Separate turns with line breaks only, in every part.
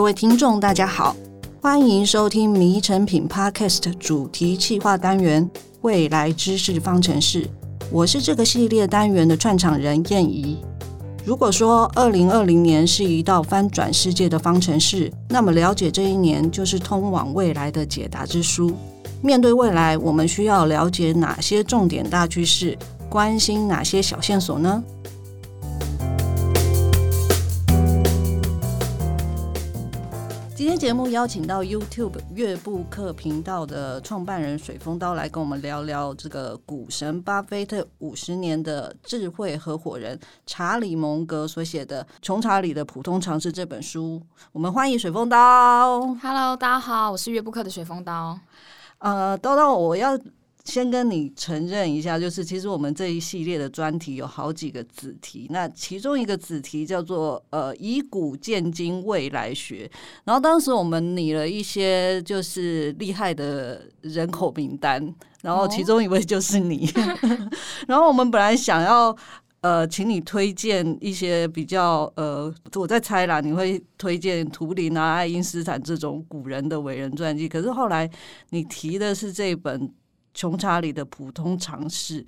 各位听众，大家好，欢迎收听《迷成品》Podcast 主题企划单元《未来知识方程式》，我是这个系列单元的串场人燕怡。如果说二零二零年是一道翻转世界的方程式，那么了解这一年就是通往未来的解答之书。面对未来，我们需要了解哪些重点大趋势，关心哪些小线索呢？天节目邀请到 YouTube 乐布克频道的创办人水风刀来跟我们聊聊这个股神巴菲特五十年的智慧合伙人查理蒙格所写的《穷查理的普通常识》这本书。我们欢迎水风刀。
Hello，大家好，我是乐布克的水风刀。
呃，刀刀，我要。先跟你承认一下，就是其实我们这一系列的专题有好几个子题，那其中一个子题叫做呃以古鉴今未来学，然后当时我们拟了一些就是厉害的人口名单，然后其中一位就是你，哦、然后我们本来想要呃请你推荐一些比较呃我在猜啦，你会推荐图灵啊、爱因斯坦这种古人的伟人传记，可是后来你提的是这本。穷查理的普通常识，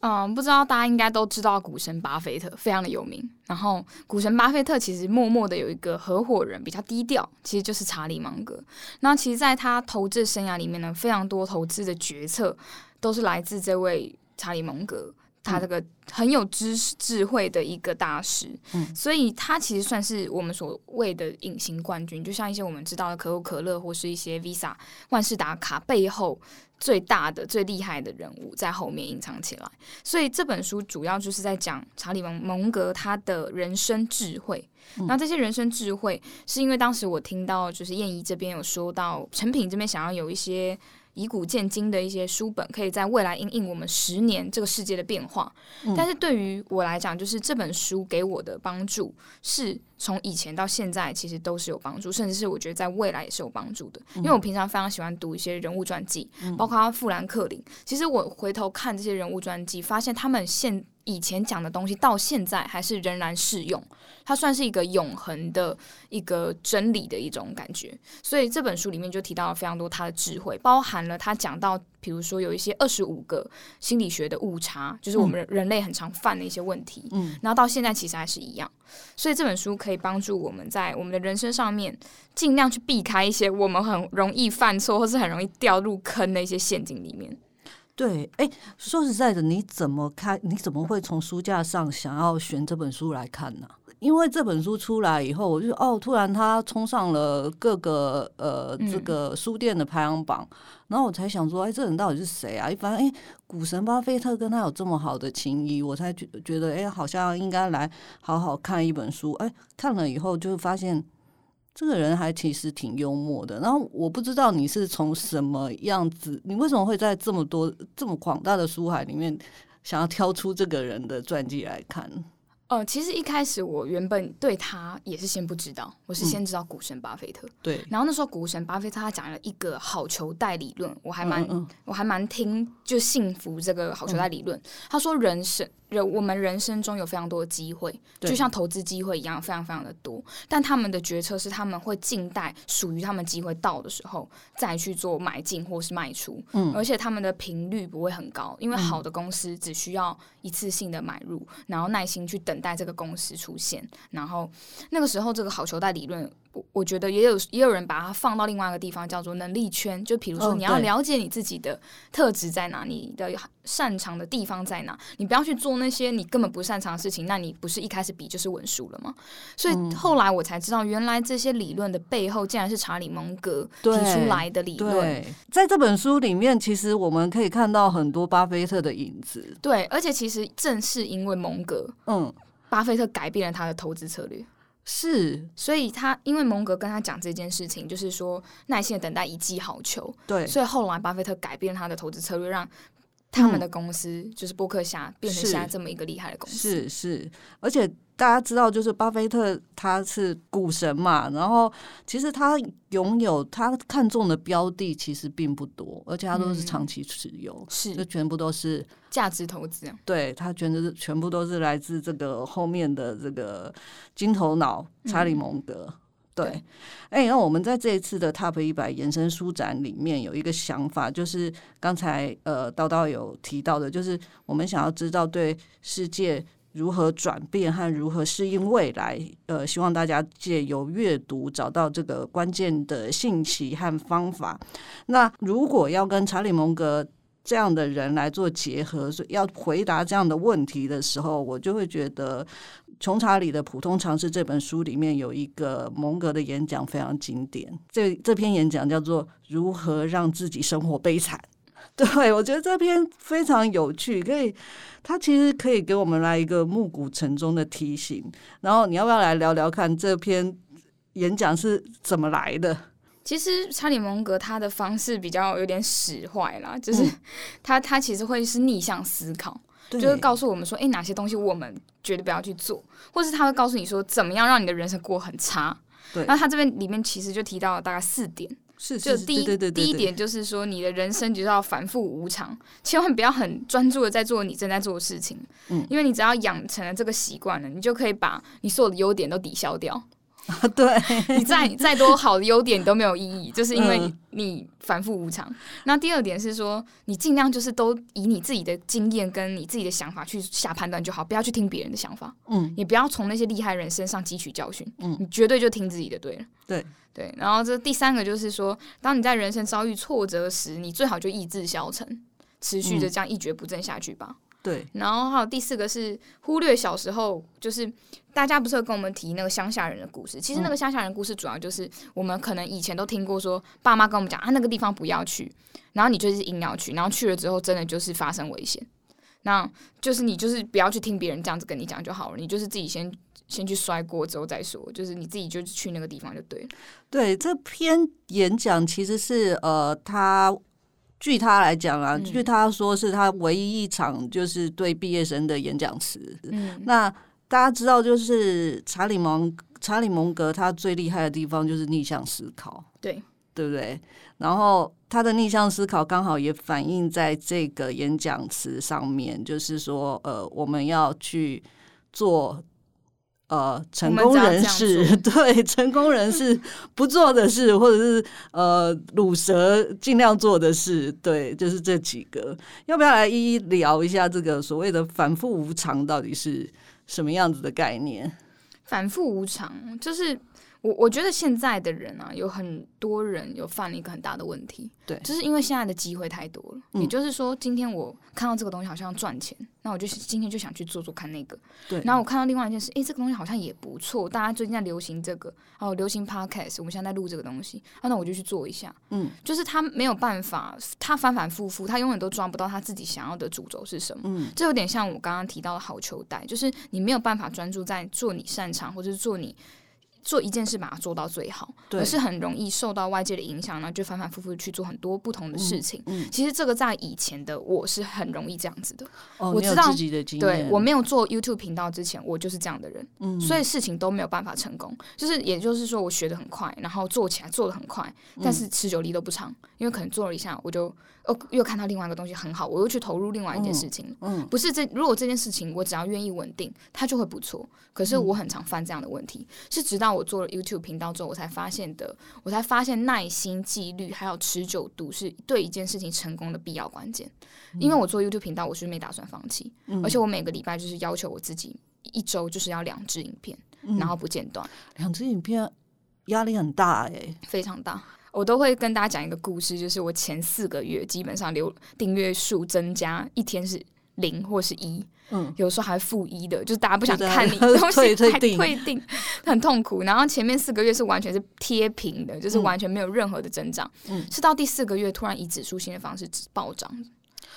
嗯，不知道大家应该都知道股神巴菲特非常的有名。然后股神巴菲特其实默默的有一个合伙人比较低调，其实就是查理芒格。那其实，在他投资生涯里面呢，非常多投资的决策都是来自这位查理芒格。他这个很有知识智慧的一个大师，嗯，所以他其实算是我们所谓的隐形冠军，就像一些我们知道的可口可乐或是一些 Visa 万事达卡背后最大的、最厉害的人物在后面隐藏起来。所以这本书主要就是在讲查理蒙蒙格他的人生智慧。那这些人生智慧，是因为当时我听到就是燕姨这边有说到，成品这边想要有一些。以古鉴今的一些书本，可以在未来应应我们十年这个世界的变化。嗯、但是对于我来讲，就是这本书给我的帮助，是从以前到现在其实都是有帮助，甚至是我觉得在未来也是有帮助的。因为我平常非常喜欢读一些人物传记，嗯、包括富兰克林。其实我回头看这些人物传记，发现他们现以前讲的东西到现在还是仍然适用，它算是一个永恒的一个真理的一种感觉。所以这本书里面就提到了非常多他的智慧，包含了他讲到，比如说有一些二十五个心理学的误差，就是我们人类很常犯的一些问题。嗯，然后到现在其实还是一样。所以这本书可以帮助我们在我们的人生上面尽量去避开一些我们很容易犯错或是很容易掉入坑的一些陷阱里面。
对，哎，说实在的，你怎么看？你怎么会从书架上想要选这本书来看呢？因为这本书出来以后，我就哦，突然它冲上了各个呃这个书店的排行榜，嗯、然后我才想说，哎，这人到底是谁啊？一发现，哎，股神巴菲特跟他有这么好的情谊，我才觉觉得，哎，好像应该来好好看一本书。哎，看了以后就发现。这个人还其实挺幽默的，然后我不知道你是从什么样子，你为什么会在这么多这么广大的书海里面，想要挑出这个人的传记来看？
呃，其实一开始我原本对他也是先不知道，我是先知道股神巴菲特。嗯、对，然后那时候股神巴菲特他讲了一个好球带理论，我还蛮、嗯嗯、我还蛮听就信服这个好球带理论。嗯、他说人生。人我们人生中有非常多的机会，就像投资机会一样，非常非常的多。但他们的决策是他们会静待属于他们机会到的时候再去做买进或是卖出。嗯，而且他们的频率不会很高，因为好的公司只需要一次性的买入，然后耐心去等待这个公司出现。然后那个时候，这个好球带理论。我我觉得也有也有人把它放到另外一个地方，叫做能力圈。就比如说，你要了解你自己的特质在哪，你的擅长的地方在哪，你不要去做那些你根本不擅长的事情。那你不是一开始比就是稳输了吗？所以后来我才知道，原来这些理论的背后竟然是查理蒙格提出来的理论。
在这本书里面，其实我们可以看到很多巴菲特的影子。
对，而且其实正是因为蒙格，嗯，巴菲特改变了他的投资策略。
是，
所以他因为蒙格跟他讲这件事情，就是说耐心的等待一记好球。
对，
所以后来巴菲特改变他的投资策略，让他们的公司、嗯、就是波克夏变成现在这么一个厉害的公司。
是是，而且。大家知道，就是巴菲特他是股神嘛，然后其实他拥有他看中的标的其实并不多，而且他都是长期持有，嗯、是就全部都是
价值投资。
对，他全都是全部都是来自这个后面的这个金头脑查理蒙德。嗯对，哎、欸，那我们在这一次的 Top 一百延伸书展里面有一个想法，就是刚才呃叨叨有提到的，就是我们想要知道对世界如何转变和如何适应未来，呃，希望大家借由阅读找到这个关键的信息和方法。那如果要跟查理蒙格这样的人来做结合，所以要回答这样的问题的时候，我就会觉得。穷查理的普通常识这本书里面有一个蒙格的演讲非常经典，这这篇演讲叫做《如何让自己生活悲惨》。对，我觉得这篇非常有趣，可以，它其实可以给我们来一个暮鼓晨钟的提醒。然后你要不要来聊聊看这篇演讲是怎么来的？
其实查理蒙格他的方式比较有点使坏啦，就是他他其实会是逆向思考。对就是告诉我们说，哎，哪些东西我们绝对不要去做，或是他会告诉你说，怎么样让你的人生过很差。对，那他这边里面其实就提到了大概四点，是，是，是就第一第一点就是说，你的人生就是要反复无常，千万不要很专注的在做你正在做的事情，嗯，因为你只要养成了这个习惯了，你就可以把你所有的优点都抵消掉。
啊，对
你再 再多好的优点都没有意义，就是因为你你反复无常。嗯、那第二点是说，你尽量就是都以你自己的经验跟你自己的想法去下判断就好，不要去听别人的想法。嗯，你不要从那些厉害人身上汲取教训。嗯，你绝对就听自己的对了。对对，然后这第三个就是说，当你在人生遭遇挫折时，你最好就意志消沉，持续的这样一蹶不振下去吧。嗯对，然后还有第四个是忽略小时候，就是大家不是有跟我们提那个乡下人的故事？其实那个乡下人故事主要就是我们可能以前都听过，说爸妈跟我们讲啊，那个地方不要去，然后你就是硬要去，然后去了之后真的就是发生危险，那就是你就是不要去听别人这样子跟你讲就好了，你就是自己先先去摔锅之后再说，就是你自己就去那个地方就对了。对，这篇演讲其实是呃他。据他来讲啊，据他说是他唯一一场就是对毕业生的演讲词。嗯，那大家知道，就是查理蒙查理蒙格他最厉害的地方就是逆向思考，对对不对？然后他的逆向思考刚好也反映在这个演讲词上面，就是说，呃，我们要去做。呃，成功人士对成功人士不做的事，或者是呃，卤蛇尽量做的事，对，就是这几个。要不要来一一聊一下这个所谓的反复无常到底是什么样子的概念？反复无常就是。我我觉得现在的人啊，有很多人有犯了一个很大的问题，对，就是因为现在的机会太多了。嗯、也就是说，今天我看到这个东西好像赚钱，那我就今天就想去做做看那个。对，然后我看到另外一件事，诶，这个东西好像也不错，大家最近在流行这个，哦，流行 podcast，我们现在在录这个东西，啊，那我就去做一下。嗯，就是他没有办法，他反反复复，他永远都抓不到他自己想要的主轴是什么。嗯，这有点像我刚刚提到的好球带，就是你没有办法专注在做你擅长，或者是做你。做一件事把它做到最好，对而是很容易受到外界的影响然后，就反反复复去做很多不同的事情。嗯嗯、其实这个在以前的我是很容易这样子的。哦、我知道，对，我没有做 YouTube 频道之前，我就是这样的人，嗯、所以事情都没有办法成功。就是也就是说，我学的很快，然后做起来做的很快，但是持久力都不长，因为可能做了一下我就。哦，又看到另外一个东西很好，我又去投入另外一件事情。嗯，嗯，不是这，如果这件事情我只要愿意稳定，它就会不错。可是我很常犯这样的问题，嗯、是直到我做了 YouTube 频道之后，我才发现的。我才发现耐心、纪律还有持久度是对一件事情成功的必要关键。嗯、因为我做 YouTube 频道，我是没打算放弃，嗯、而且我每个礼拜就是要求我自己一周就是要两支影片，嗯、然后不间断。两支影片压力很大哎、欸，非常大。我都会跟大家讲一个故事，就是我前四个月基本上留订阅数增加一天是零或是一，嗯，有时候还负一的，就是大家不想看你 东西还退订，很痛苦。然后前面四个月是完全是贴平的，就是完全没有任何的增长，嗯，是到第四个月突然以指数性的方式暴涨。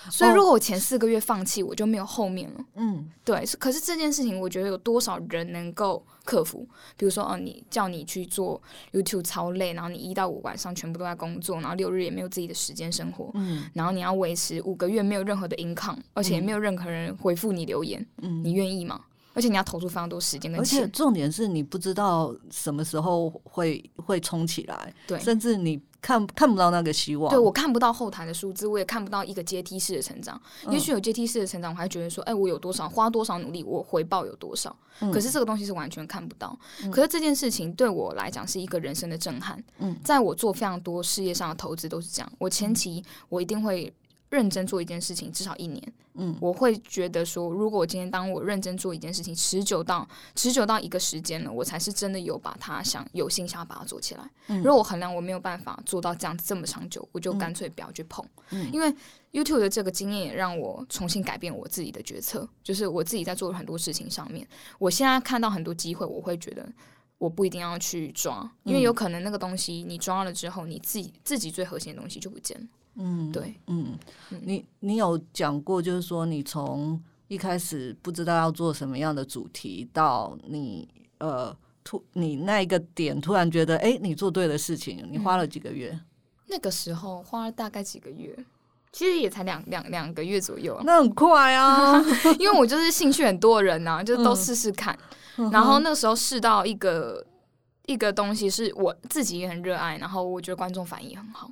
所以，如果我前四个月放弃，我就没有后面了。嗯，对。可是这件事情，我觉得有多少人能够克服？比如说，哦，你叫你去做 YouTube 超累，然后你一到五晚上全部都在工作，然后六日也没有自己的时间生活。嗯。然后你要维持五个月没有任何的 income，而且也没有任何人回复你留言。嗯。你愿意吗？而且你要投入非常多时间。
而且重点是你不知道什么时候会会冲起来，
对，
甚至你。看看不到那个希望，
对，我看不到后台的数字，我也看不到一个阶梯式的成长。嗯、也许有阶梯式的成长，我还觉得说，哎、欸，我有多少花多少努力，我回报有多少。嗯、可是这个东西是完全看不到。嗯、可是这件事情对我来讲是一个人生的震撼。嗯，在我做非常多事业上的投资都是这样。我前期我一定会。认真做一件事情，至少一年。嗯，我会觉得说，如果我今天当我认真做一件事情，持久到持久到一个时间了，我才是真的有把它想有心想要把它做起来。嗯，如果我衡量我没有办法做到这样子这么长久，我就干脆不要去碰。嗯，因为 YouTube 的这个经验也让我重新改变我自己的决策，就是我自己在做很多事情上面，我现在看到很多机会，我会觉得我不一定要去抓，因为有可能那个东西你抓了之后，你自己自己最核心的东西就不见了。嗯，对，嗯，
你你有讲过，就是说你从一开始不知道要做什么样的主题，到你呃突你那一个点突然觉得，哎，你做对的事情，你花了几个月？嗯，那
个时候花了大概几个月，其实也才两两两个月左右啊。
那很快啊，
因为我就是兴趣很多人呐，就都试试看，嗯，然后那时候试到一个一个东西是我自己也很热爱，然后我觉得观众反应很好。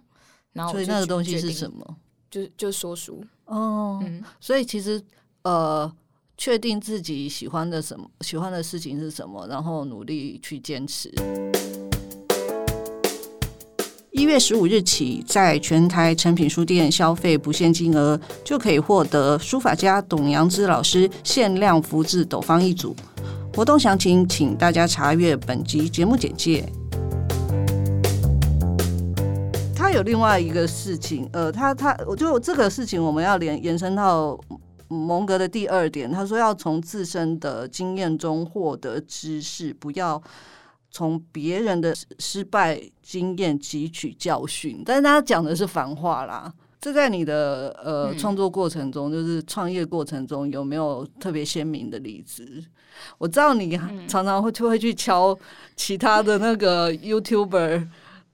然后
所以那个东西是什么？
就就说书
哦。嗯，所以其实呃，确定自己喜欢的什么，喜欢的事情是什么，然后努力去坚持。一月十五日起，在全台诚品书店消费不限金额，就可以获得书法家董阳之老师限量福字斗方一组。活动详情，请大家查阅本集节目简介。他有另外一个事情，呃，他他，我就这个事情我们要连延伸到蒙格的第二点，他说要从自身的经验中获得知识，不要从别人的失败经验汲取教训。但是他讲的是反话啦，这在你的呃创作过程中，就是创业过程中有没有特别鲜明的例子？我知道你常常会就会去敲其他的那个 YouTuber。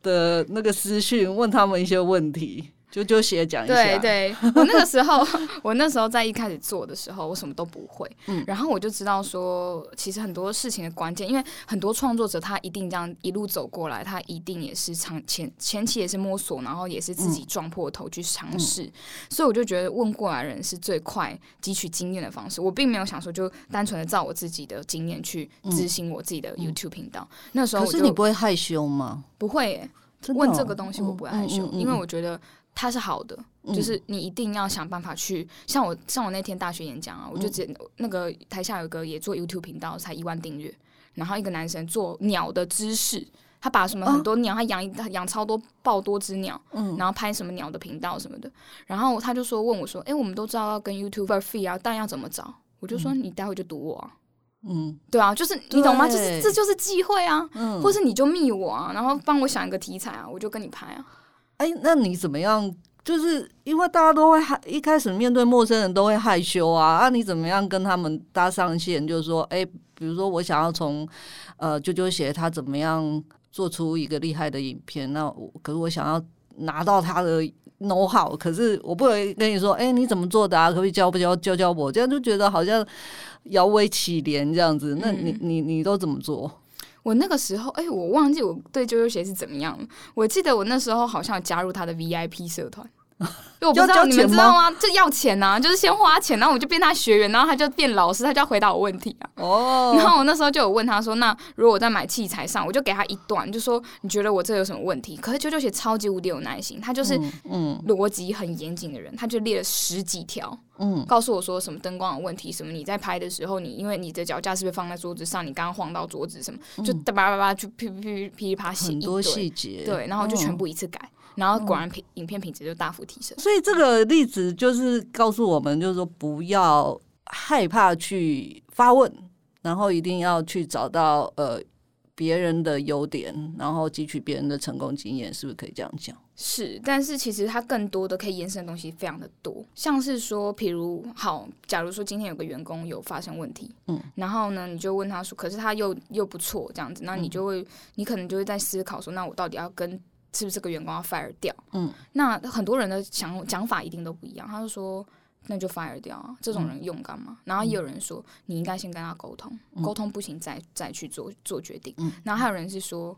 的那个私讯问他们一些问题，就就写讲一下。
对对，我那个时候，我那时候在一开始做的时候，我什么都不会。嗯，然后我就知道说，其实很多事情的关键，因为很多创作者他一定这样一路走过来，他一定也是长前前期也是摸索，然后也是自己撞破头去尝试。嗯，所以我就觉得问过来人是最快汲取经验的方式。我并没有想说就单纯的照我自己的经验去执行我自己的 YouTube 频道。嗯，那时候
可是你不会害羞吗？
不会耶。问这个东西我不会害羞，因为我觉得它是好的，就是你一定要想办法去。像我像我那天大学演讲啊，我就直接那个台下有个也做 YouTube 频道，才一万订阅，然后一个男生做鸟的知识，他把什么很多鸟，他养他养超多爆多只鸟，然后拍什么鸟的频道什么的，然后他就说问我说，哎，我们都知道要跟 YouTuber feed 啊，但要怎么找？我就说你待会就读我啊。嗯，对啊，就是你懂吗？就是这就是机会啊，嗯，或是你就密我啊，然后帮我想一个题材啊，我就跟你拍啊。
哎，那你怎么样？就是因为大家都会害，一开始面对陌生人都会害羞啊，啊，你怎么样跟他们搭上线？就是说，哎，比如说我想要从呃啾啾鞋他怎么样做出一个厉害的影片，那我可是我想要拿到他的 know how，可是我不会跟你说，哎，你怎么做的啊？可不可以教不教教教我？这样就觉得好像。摇尾乞怜这样子，那你你你都怎么做？
我那个时候，哎、我忘记我对啾啾鞋是怎么样了。我记得我那时候好像加入他的 VIP 社团。我不知道你们知道吗？就要钱呐、啊，就是先花钱，然后我就变他学员，然后他就变老师，他就要回答我问题啊。哦。然后我那时候就有问他说：“那如果我在买器材上，我就给他一段，就说你觉得我这有什么问题？”可是啾啾姐超级无敌有耐心，他就是嗯逻辑很严谨的人，他就列了十几条，嗯，告诉我说什么灯光有问题，什么你在拍的时候，你因为你的脚架是不是放在桌子上，你刚刚晃到桌子什么，就叭叭叭就噼噼噼啪写一堆
很多细节，
对，然后就全部一次改。然后果然品影片品质就大幅提升，
所以这个例子就是告诉我们，就是说不要害怕去发问，然后一定要去找到呃别人的优点，然后汲取别人的成功经验，是不是可以这样讲？
是，但是其实它更多的可以延伸的东西非常的多，像是说，比如好，假如说今天有个员工有发生问题，嗯，然后呢，你就问他说，可是他又又不错这样子，那你就会，你可能就会在思考说，那我到底要跟。是不是这个员工要 fire 掉？嗯，那很多人的想讲法一定都不一样。他就说，那就 fire 掉啊！这种人用干嘛？嗯、然后也有人说，你应该先跟他沟通，沟、嗯、通不行再再去做做决定。嗯、然后还有人是说，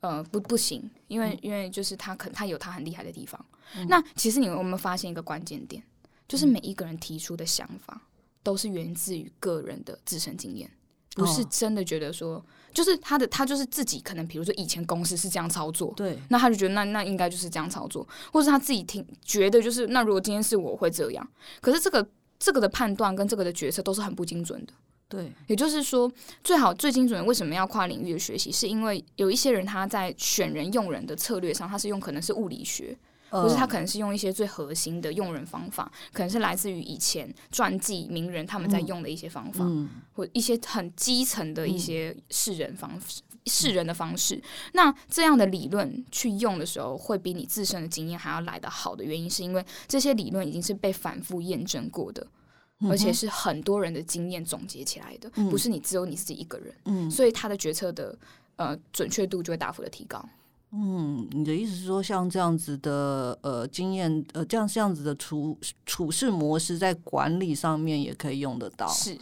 呃，不不行，因为、嗯、因为就是他可他有他很厉害的地方。嗯、那其实你有没有发现一个关键点，就是每一个人提出的想法都是源自于个人的自身经验，不是真的觉得说。哦就是他的，他就是自己可能，比如说以前公司是这样操作，
对，
那他就觉得那那应该就是这样操作，或是他自己听觉得就是那如果今天是我会这样，可是这个这个的判断跟这个的决策都是很不精准的，
对，
也就是说最好最精准的为什么要跨领域的学习，是因为有一些人他在选人用人的策略上，他是用可能是物理学。或是他可能是用一些最核心的用人方法，可能是来自于以前传记名人他们在用的一些方法，嗯、或一些很基层的一些识人方式、识、嗯、人的方式。那这样的理论去用的时候，会比你自身的经验还要来得好的原因，是因为这些理论已经是被反复验证过的，嗯、而且是很多人的经验总结起来的，嗯、不是你只有你自己一个人。嗯，所以他的决策的呃准确度就会大幅的提高。
嗯，你的意思是说，像这样子的呃经验，呃这样这样子的处处事模式，在管理上面也可以用得到，
是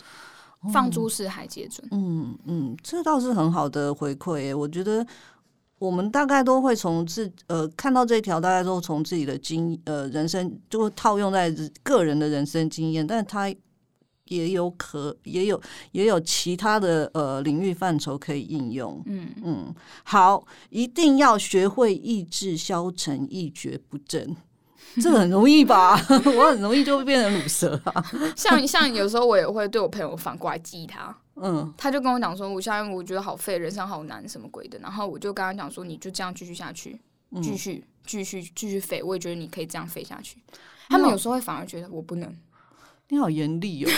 放诸四海皆准。
嗯嗯，这倒是很好的回馈诶。我觉得我们大概都会从自呃看到这一条，大概都从自己的经呃人生就会套用在个人的人生经验，但是他。也有可也有也有其他的呃领域范畴可以应用，嗯嗯，好，一定要学会意志消沉，一蹶不振，这个很容易吧？我很容易就会变成鲁蛇啊。
像像有时候我也会对我朋友反过来激他，嗯，他就跟我讲说，我现在我觉得好废，人生好难，什么鬼的。然后我就跟他讲说，你就这样继续下去，继续继续继续废，我也觉得你可以这样废下去。他们有时候会反而觉得我不能。
你好严厉哦，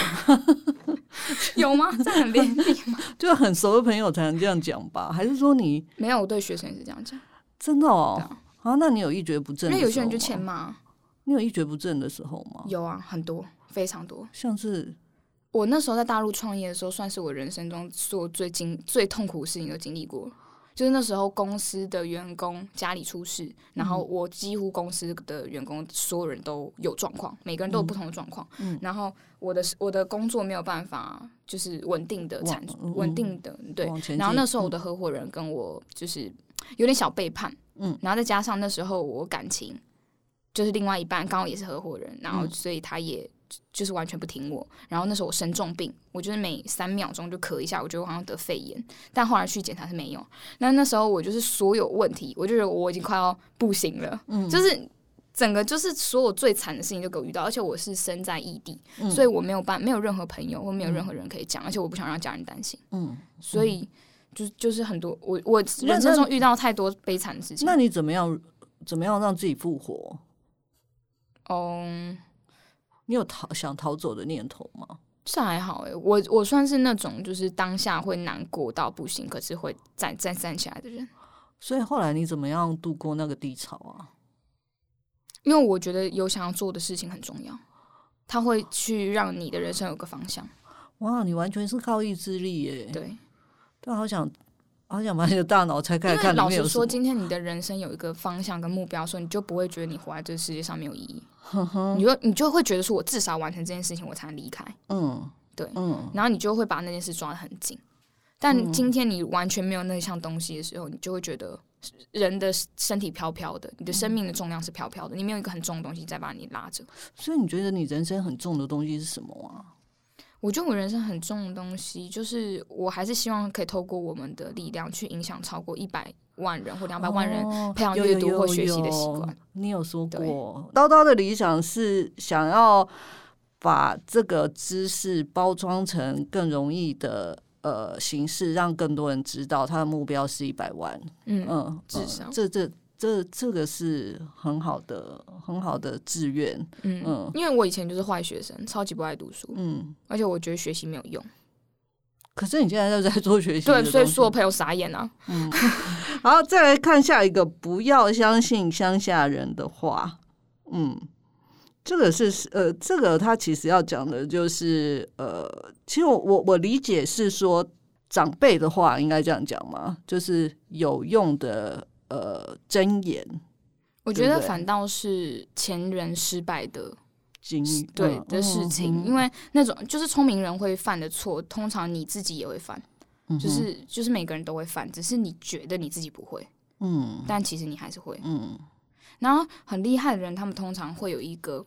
有吗？这很严厉吗？
就很熟的朋友才能这样讲吧？还是说你
没有？我对学生也是这样讲，
真的哦。啊，啊，那你有一蹶不振？因为
有些人就欠骂。
你有一蹶不振的时候吗？
有啊，很多，非常多。
像是
我那时候在大陆创业的时候，算是我人生中做最经最痛苦的事情都经历过。就是那时候公司的员工家里出事，然后我几乎公司的员工所有人都有状况，每个人都有不同的状况。嗯，然后我的我的工作没有办法就是稳定的产出，稳定的对。然后那时候我的合伙人跟我就是有点小背叛，嗯，然后再加上那时候我感情就是另外一半刚好也是合伙人，然后所以他也。就是完全不听我，然后那时候我生重病，我就是每三秒钟就咳一下，我觉得我好像得肺炎，但后来去检查是没有。那那时候我就是所有问题，我就觉得我已经快要不行了，嗯，就是整个就是所有最惨的事情就给我遇到，而且我是身在异地，嗯，所以我没有办没有任何朋友或没有任何人可以讲，而且我不想让家人担心，嗯，所以就就是很多我我人生中遇到太多悲惨的事情。
那你怎么样怎么样让自己复活？
嗯。
你有逃想逃走的念头吗？
这还好哎、欸，我我算是那种就是当下会难过到不行，可是会再再站起来的人。
所以后来你怎么样度过那个低潮啊？
因为我觉得有想要做的事情很重要，它会去让你的人生有个方向。
哇，你完全是靠意志力耶！
对，
但好想。好想把你的大脑拆开来看。
老实说，今天你的人生有一个方向跟目标，所以你就不会觉得你活在这个世界上没有意义。呵呵你就你就会觉得说，我至少完成这件事情，我才能离开。嗯，对，嗯，然后你就会把那件事抓得很紧。但今天你完全没有那项东西的时候，你就会觉得人的身体飘飘的，你的生命的重量是飘飘的，你没有一个很重的东西在把你拉着。
所以你觉得你人生很重的东西是什么啊？
我觉得我人生很重的东西，就是我还是希望可以透过我们的力量去影响超过一百万人或两百万人培养阅读或学习的习惯。
你有说过，叨叨的理想是想要把这个知识包装成更容易的呃形式，让更多人知道。他的目标是一百万。嗯嗯，至少这这。这这个是很好的很好的志愿，嗯嗯，
因为我以前就是坏学生，超级不爱读书，嗯，而且我觉得学习没有用。
可是你现在又在做学习，
对，所以说我朋友傻眼啊。嗯，
好，再来看下一个，不要相信乡下人的话。嗯，这个是呃，这个他其实要讲的就是呃，其实我我我理解是说长辈的话应该这样讲嘛，就是有用的。呃，箴言，
我觉得反倒是前人失败的
经历
对的事情，因为那种就是聪明人会犯的错，通常你自己也会犯，就是就是每个人都会犯，只是你觉得你自己不会，嗯，但其实你还是会，嗯。然后很厉害的人，他们通常会有一个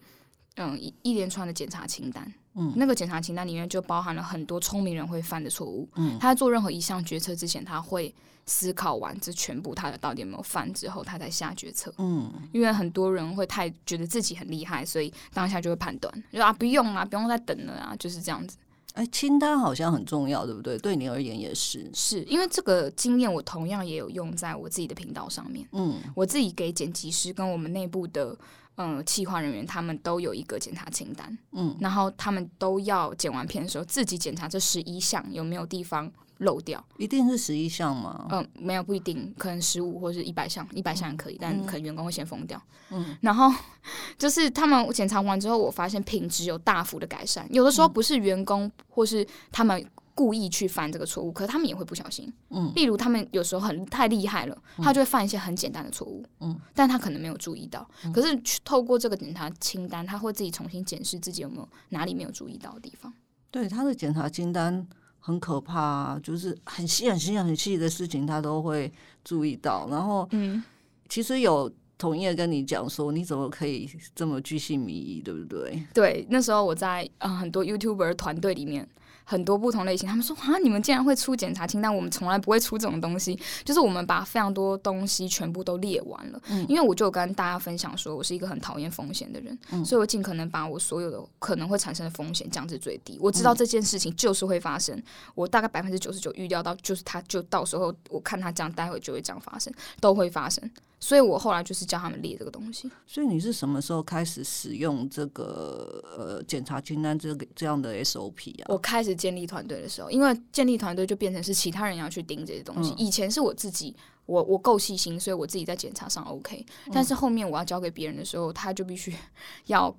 嗯一一连串的检查清单，嗯，那个检查清单里面就包含了很多聪明人会犯的错误，嗯，他在做任何一项决策之前，他会。思考完这全部，他的到底有没有犯之后，他才下决策。嗯，因为很多人会太觉得自己很厉害，所以当下就会判断，就啊不用啊，不用再等了啊，就是这样子。
哎，清单好像很重要，对不对？对你而言也是。
是因为这个经验，我同样也有用在我自己的频道上面。嗯，我自己给剪辑师跟我们内部的嗯企划人员，他们都有一个检查清单。嗯，然后他们都要剪完片的时候，自己检查这十一项有没有地方。漏掉，
一定是十一项吗？
嗯，没有，不一定，可能十五或者是一百项，一百项也可以，嗯、但可能员工会先疯掉。嗯，然后就是他们检查完之后，我发现品质有大幅的改善。有的时候不是员工或是他们故意去犯这个错误，可是他们也会不小心。嗯，例如他们有时候很太厉害了，他就会犯一些很简单的错误。嗯，但他可能没有注意到。可是透过这个检查清单，他会自己重新检视自己有没有哪里没有注意到的地方。
对，他的检查清单。很可怕啊，就是很细、很细、很细的事情，他都会注意到。然后，嗯，其实有同业跟你讲说，你怎么可以这么居心迷疑，对不对？
对，那时候我在嗯很多 YouTuber 团队里面。很多不同类型，他们说啊，你们竟然会出检查清单，我们从来不会出这种东西。就是我们把非常多东西全部都列完了，嗯、因为我就跟大家分享说，我是一个很讨厌风险的人，嗯、所以我尽可能把我所有的可能会产生的风险降至最低。我知道这件事情就是会发生，嗯、我大概百分之九十九预料到，就是它就到时候我看它这样，待会就会这样发生，都会发生。所以我后来就是教他们列这个东西。
所以你是什么时候开始使用这个呃检查清单这个这样的 SOP 啊？
我开始建立团队的时候，因为建立团队就变成是其他人要去盯这些东西。嗯、以前是我自己，我我够细心，所以我自己在检查上 OK。但是后面我要交给别人的时候，他就必须 要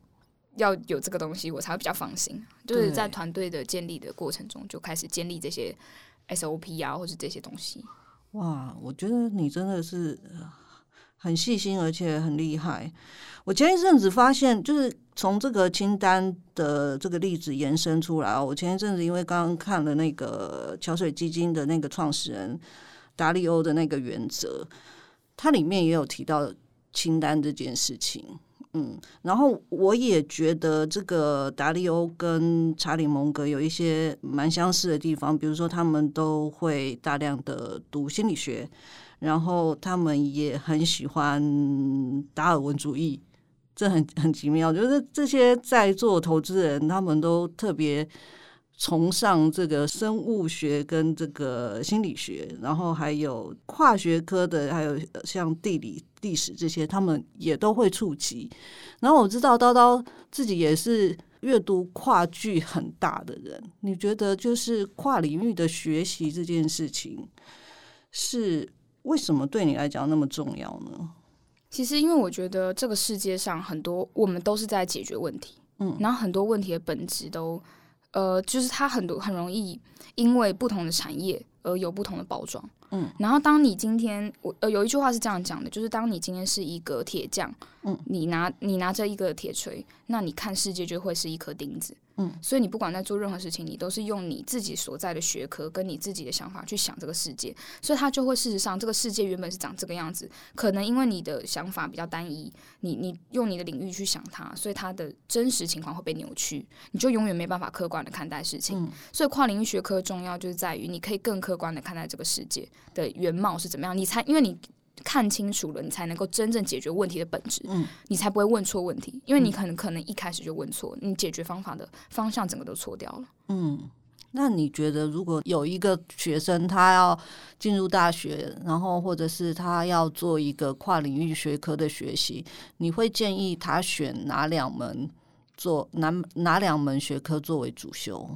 要有这个东西，我才会比较放心。就是在团队的建立的过程中，就开始建立这些 SOP 啊，或是这些东西。
哇，我觉得你真的是。很细心，而且很厉害。我前一阵子发现，就是从这个清单的这个例子延伸出来。我前一阵子因为刚刚看了那个桥水基金的那个创始人达利欧的那个原则，它里面也有提到清单这件事情。嗯，然后我也觉得这个达利欧跟查理蒙格有一些蛮相似的地方，比如说他们都会大量的读心理学。然后他们也很喜欢达尔文主义，这很很奇妙。就是这些在座投资人，他们都特别崇尚这个生物学跟这个心理学，然后还有跨学科的，还有像地理、历史这些，他们也都会触及。然后我知道叨叨自己也是阅读跨距很大的人，你觉得就是跨领域的学习这件事情是？为什么对你来讲那么重要呢？
其实，因为我觉得这个世界上很多我们都是在解决问题，嗯，然后很多问题的本质都，呃，就是它很多很容易因为不同的产业而有不同的包装，嗯，然后当你今天我呃有一句话是这样讲的，就是当你今天是一个铁匠，嗯，你拿你拿着一个铁锤，那你看世界就会是一颗钉子。嗯，所以你不管在做任何事情，你都是用你自己所在的学科跟你自己的想法去想这个世界，所以它就会事实上这个世界原本是长这个样子，可能因为你的想法比较单一，你你用你的领域去想它，所以它的真实情况会被扭曲，你就永远没办法客观的看待事情。嗯，所以跨领域学科重要就是在于你可以更客观的看待这个世界的原貌是怎么样，你才因为你。看清楚了，你才能够真正解决问题的本质。嗯，你才不会问错问题，因为你可能可能一开始就问错，你解决方法的方向整个都错掉了。
嗯，那你觉得如果有一个学生他要进入大学，然后或者是他要做一个跨领域学科的学习，你会建议他选哪两门做哪哪两门学科作为主修？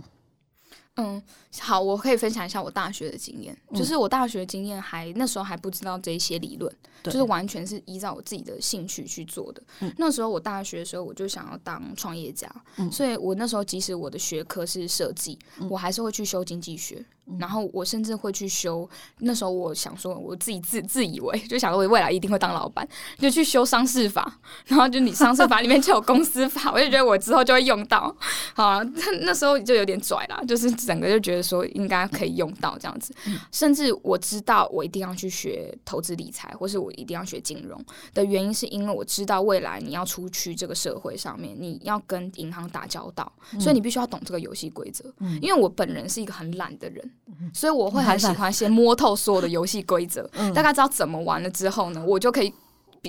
嗯，好，我可以分享一下我大学的经验。嗯、就是我大学经验还那时候还不知道这一些理论，就是完全是依照我自己的兴趣去做的。嗯、那时候我大学的时候，我就想要当创业家，嗯、所以我那时候即使我的学科是设计，嗯、我还是会去修经济学。然后我甚至会去修。那时候我想说，我自己自自以为就想说，我未来一定会当老板，就去修商事法。然后就你商事法里面就有公司法，我就觉得我之后就会用到。好啊，那时候就有点拽啦，就是整个就觉得说应该可以用到这样子。甚至我知道我一定要去学投资理财，或是我一定要学金融的原因，是因为我知道未来你要出去这个社会上面，你要跟银行打交道，所以你必须要懂这个游戏规则。因为我本人是一个很懒的人。所以我会很喜欢先摸透所有的游戏规则，大概知道怎么玩了之后呢，我就可以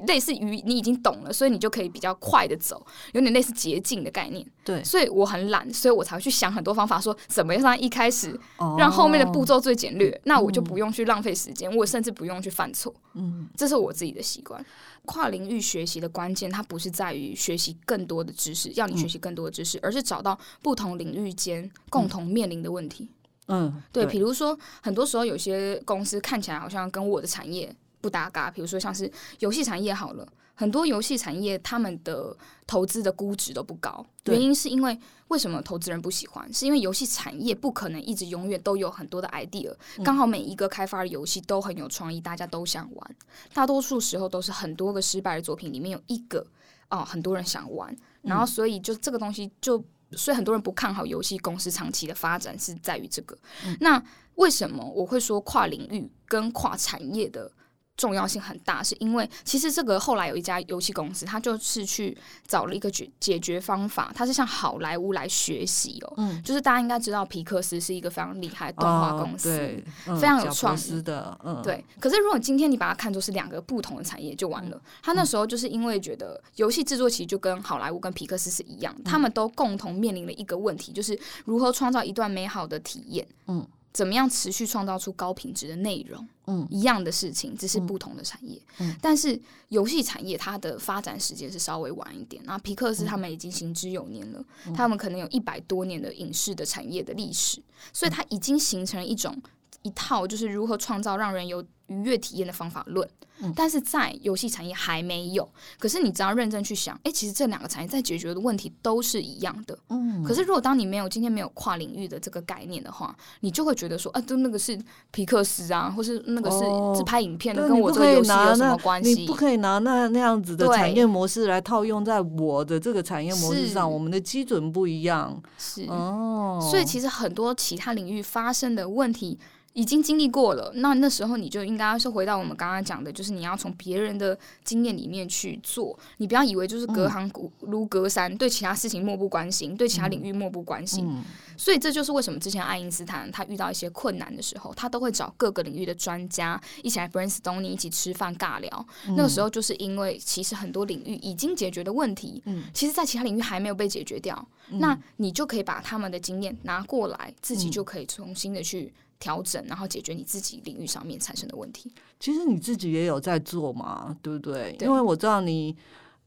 类似于你已经懂了，所以你就可以比较快的走，有点类似捷径的概念。
对，
所以我很懒，所以我才会去想很多方法，说怎么样让一开始让后面的步骤最简略，那我就不用去浪费时间，我甚至不用去犯错。嗯，这是我自己的习惯。跨领域学习的关键，它不是在于学习更多的知识，要你学习更多的知识，而是找到不同领域间共同面临的问题。
嗯，
对，比如说，很多时候有些公司看起来好像跟我的产业不搭嘎，比如说像是游戏产业好了，很多游戏产业他们的投资的估值都不高，原因是因为为什么投资人不喜欢？是因为游戏产业不可能一直永远都有很多的 idea，刚好每一个开发的游戏都很有创意，大家都想玩，大多数时候都是很多个失败的作品里面有一个哦，很多人想玩，然后所以就这个东西就。所以很多人不看好游戏公司长期的发展是在于这个。嗯。那为什么我会说跨领域跟跨产业的重要性很大？是因为其实这个后来有一家游戏公司，他就是去找了一个解解决方法，他是向好莱坞来学习哦。嗯。就是大家应该知道皮克斯是一个非常厉害的动画公司，对，非常有创意的。嗯。对。可是如果今天你把它看作是两个不同的产业，就完了。他那时候就是因为觉得游戏制作其实就跟好莱坞跟皮克斯是一样，他们都共同面临了一个问题，就是如何创造一段美好的体验。嗯。怎么样持续创造出高品质的内容？嗯，一样的事情，只是不同的产业。嗯，但是游戏产业它的发展时间是稍微晚一点。那皮克斯他们已经行之有年了，嗯，他们可能有一百多年的影视的产业的历史，所以它已经形成了一种一套，就是如何创造让人有愉悦体验的方法论。但是在游戏产业还没有，可是你只要认真去想，哎、欸，其实这两个产业在解决的问题都是一样的。嗯。可是如果当你没有今天没有跨领域的这个概念的话，你就会觉得说，啊，就那个是皮克斯啊，或是那个是自拍影片的，哦，跟我这个游戏有什么关系？
你不可以拿那那样子的产业模式来套用在我的这个产业模式上，我们的基准不一样。
是哦。所以其实很多其他领域发生的问题。已经经历过了，那那时候你就应该是回到我们刚刚讲的，就是你要从别人的经验里面去做，你不要以为就是隔行如隔山，嗯，对其他事情漠不关心，对其他领域漠不关心。嗯，所以这就是为什么之前爱因斯坦他遇到一些困难的时候，他都会找各个领域的专家一起来 brainstorming，一起吃饭尬聊。嗯。那个时候就是因为其实很多领域已经解决的问题，嗯，其实在其他领域还没有被解决掉，嗯，那你就可以把他们的经验拿过来，自己就可以重新的去。调整，然后解决你自己领域上面产生的问题。
其实你自己也有在做嘛，对不对？对。因为我知道你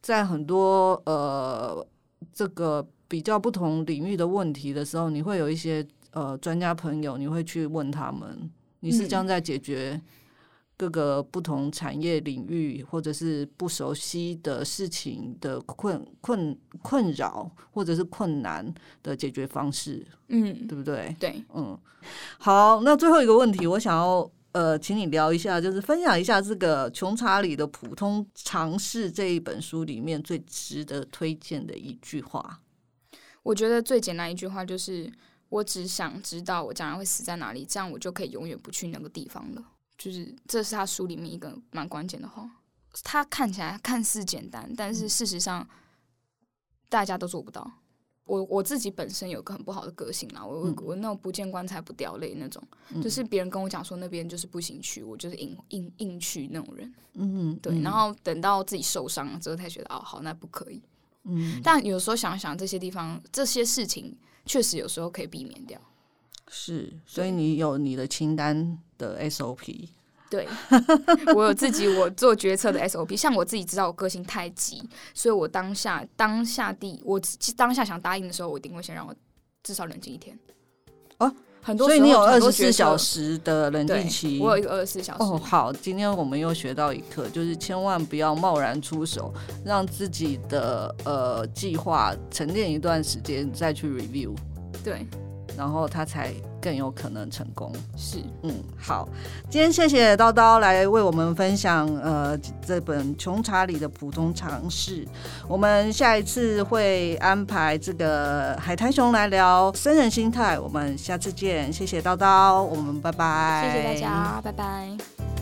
在很多呃这个比较不同领域的问题的时候，你会有一些呃专家朋友，你会去问他们，你是将在解决。嗯各个不同产业领域，或者是不熟悉的事情的困困困扰，或者是困难的解决方式，嗯，对不对？
对，
嗯，好，那最后一个问题，我想要呃，请你聊一下，就是分享一下这个《穷查理的普通常识》这一本书里面最值得推荐的一句话。
我觉得最简单一句话就是：我只想知道我将来会死在哪里，这样我就可以永远不去那个地方了。就是这是他书里面一个蛮关键的话，他看起来看似简单，但是事实上大家都做不到。我我自己本身有个很不好的个性啦，我我我那种不见棺材不掉泪那种，就是别人跟我讲说那边就是不行去，我就是硬硬硬去那种人。嗯，对。然后等到自己受伤了之后，才觉得哦，好，那不可以。嗯。但有时候想想这些地方，这些事情确实有时候可以避免掉。
是，所以你有你的清单的 SOP。
对，我有自己我做决策的 SOP。像我自己知道我个性太急，所以我当下当下地，我当下想答应的时候，我一定会先让我至少冷静一天。
哦，很多，所以你有二十四小时的冷静期。
我有一个二十四小时。
哦，好，今天我们又学到一课，就是千万不要贸然出手，让自己的呃计划沉淀一段时间再去 review。
对。
然后他才更有可能成功。
是，
嗯，好，今天谢谢叨叨来为我们分享呃这本《穷查理的普通常识》，我们下一次会安排这个海滩熊来聊生人心态，我们下次见，谢谢叨叨，我们拜拜，
谢谢大家，拜拜。